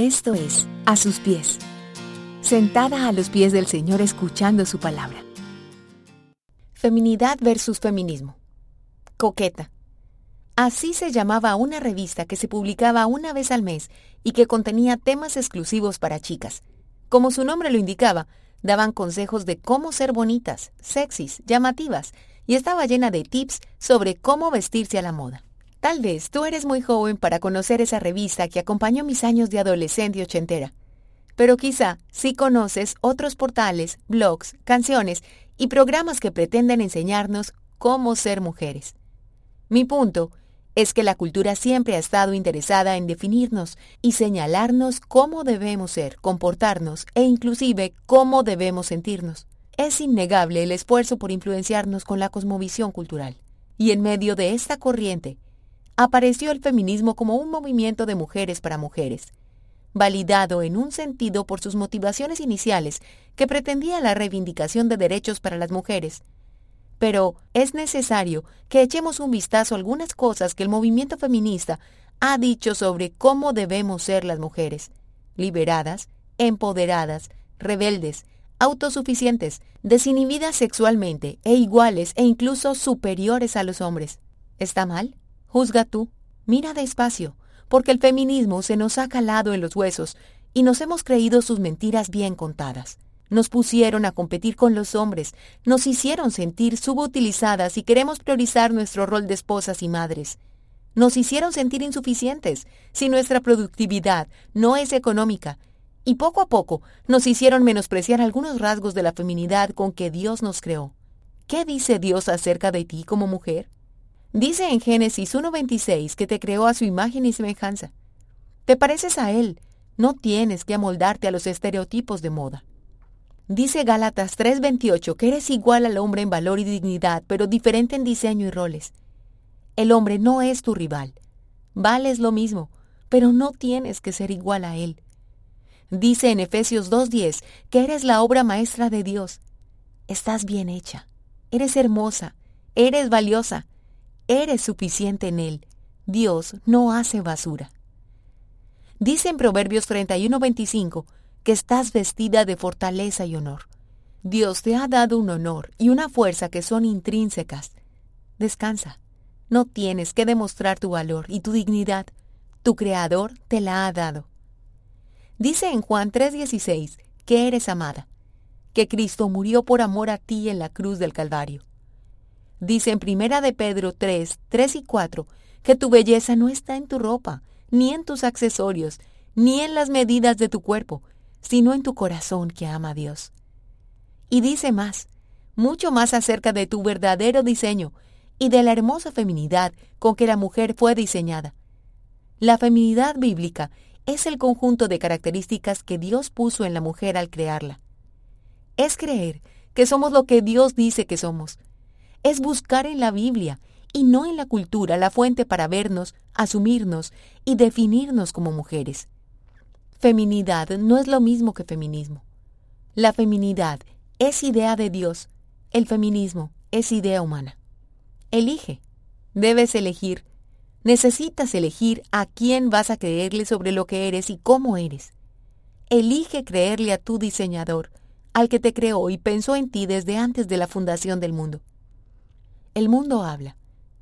Esto es A sus pies, sentada a los pies del Señor escuchando su palabra. Feminidad versus feminismo. Coqueta. Así se llamaba una revista que se publicaba una vez al mes y que contenía temas exclusivos para chicas. Como su nombre lo indicaba, daban consejos de cómo ser bonitas, sexys, llamativas, y estaba llena de tips sobre cómo vestirse a la moda. Tal vez tú eres muy joven para conocer esa revista que acompañó mis años de adolescente ochentera. Pero quizá sí conoces otros portales, blogs, canciones y programas que pretenden enseñarnos cómo ser mujeres. Mi punto es que la cultura siempre ha estado interesada en definirnos y señalarnos cómo debemos ser, comportarnos e inclusive cómo debemos sentirnos. Es innegable el esfuerzo por influenciarnos con la cosmovisión cultural. Y en medio de esta corriente, apareció el feminismo como un movimiento de mujeres para mujeres, validado en un sentido por sus motivaciones iniciales que pretendía la reivindicación de derechos para las mujeres. Pero es necesario que echemos un vistazo a algunas cosas que el movimiento feminista ha dicho sobre cómo debemos ser las mujeres, liberadas, empoderadas, rebeldes, autosuficientes, desinhibidas sexualmente e iguales e incluso superiores a los hombres. ¿Está mal? Juzga tú, mira despacio, porque el feminismo se nos ha calado en los huesos y nos hemos creído sus mentiras bien contadas. Nos pusieron a competir con los hombres, nos hicieron sentir subutilizadas y queremos priorizar nuestro rol de esposas y madres. Nos hicieron sentir insuficientes si nuestra productividad no es económica y poco a poco nos hicieron menospreciar algunos rasgos de la feminidad con que Dios nos creó. ¿Qué dice Dios acerca de ti como mujer? Dice en Génesis 1.26 que te creó a su imagen y semejanza. Te pareces a Él, no tienes que amoldarte a los estereotipos de moda. Dice Gálatas 3:28 que eres igual al hombre en valor y dignidad, pero diferente en diseño y roles. El hombre no es tu rival. Vales lo mismo, pero no tienes que ser igual a él. Dice en Efesios 2:10 que eres la obra maestra de Dios. Estás bien hecha, eres hermosa, eres valiosa, Eres suficiente en Él. Dios no hace basura. Dice en Proverbios 31:25 que estás vestida de fortaleza y honor. Dios te ha dado un honor y una fuerza que son intrínsecas. Descansa. No tienes que demostrar tu valor y tu dignidad. Tu Creador te la ha dado. Dice en Juan 3:16 que eres amada, que Cristo murió por amor a ti en la cruz del Calvario. Dice en Primera de Pedro 3, 3 y 4 que tu belleza no está en tu ropa, ni en tus accesorios, ni en las medidas de tu cuerpo, sino en tu corazón que ama a Dios. Y dice más, mucho más acerca de tu verdadero diseño y de la hermosa feminidad con que la mujer fue diseñada. La feminidad bíblica es el conjunto de características que Dios puso en la mujer al crearla. Es creer que somos lo que Dios dice que somos, es buscar en la Biblia y no en la cultura la fuente para vernos, asumirnos y definirnos como mujeres. Feminidad no es lo mismo que feminismo. La feminidad es idea de Dios, el feminismo es idea humana. Elige. Debes elegir. Necesitas elegir a quién vas a creerle sobre lo que eres y cómo eres. Elige creerle a tu diseñador, al que te creó y pensó en ti desde antes de la fundación del mundo. El mundo habla,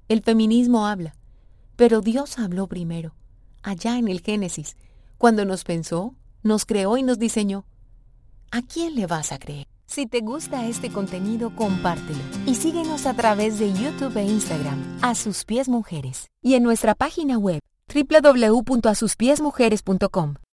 el feminismo habla, pero Dios habló primero, allá en el Génesis, cuando nos pensó, nos creó y nos diseñó. ¿A quién le vas a creer? Si te gusta este contenido, compártelo y síguenos a través de YouTube e Instagram, A Sus Pies Mujeres, y en nuestra página web www.asuspiesmujeres.com.